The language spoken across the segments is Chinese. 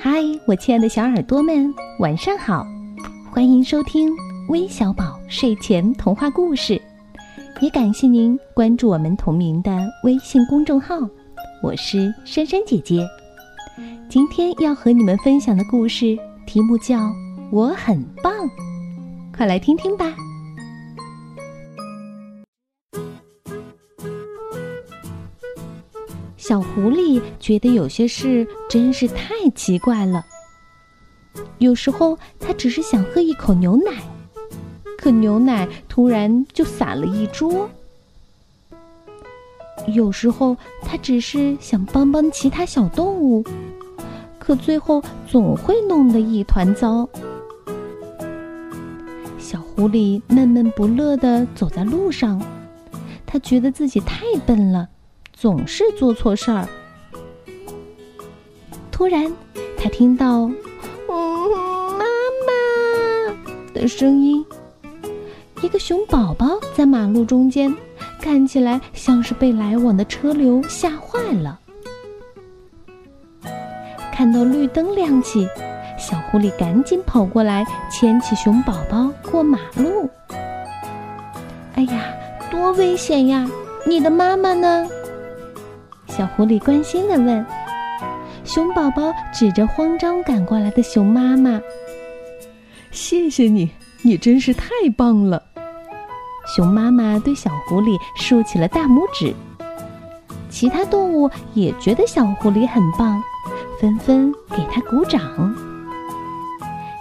嗨，我亲爱的小耳朵们，晚上好！欢迎收听微小宝睡前童话故事，也感谢您关注我们同名的微信公众号。我是珊珊姐姐，今天要和你们分享的故事题目叫《我很棒》，快来听听吧。小狐狸觉得有些事真是太奇怪了。有时候，它只是想喝一口牛奶，可牛奶突然就洒了一桌；有时候，它只是想帮帮其他小动物，可最后总会弄得一团糟。小狐狸闷闷不乐地走在路上，它觉得自己太笨了。总是做错事儿。突然，他听到“嗯，妈妈”的声音。一个熊宝宝在马路中间，看起来像是被来往的车流吓坏了。看到绿灯亮起，小狐狸赶紧跑过来，牵起熊宝宝过马路。哎呀，多危险呀！你的妈妈呢？小狐狸关心地问：“熊宝宝指着慌张赶过来的熊妈妈，谢谢你，你真是太棒了。”熊妈妈对小狐狸竖起了大拇指。其他动物也觉得小狐狸很棒，纷纷给它鼓掌。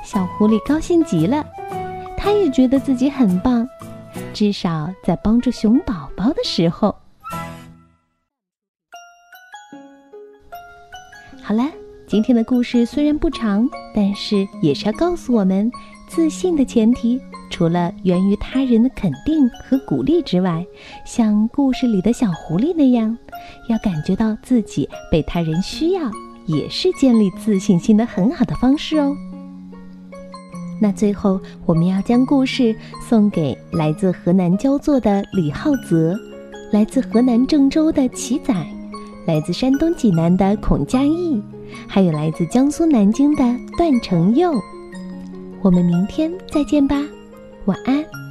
小狐狸高兴极了，它也觉得自己很棒，至少在帮助熊宝宝的时候。好了，今天的故事虽然不长，但是也是要告诉我们，自信的前提除了源于他人的肯定和鼓励之外，像故事里的小狐狸那样，要感觉到自己被他人需要，也是建立自信心的很好的方式哦。那最后，我们要将故事送给来自河南焦作的李浩泽，来自河南郑州的齐仔。来自山东济南的孔佳艺，还有来自江苏南京的段成佑，我们明天再见吧，晚安。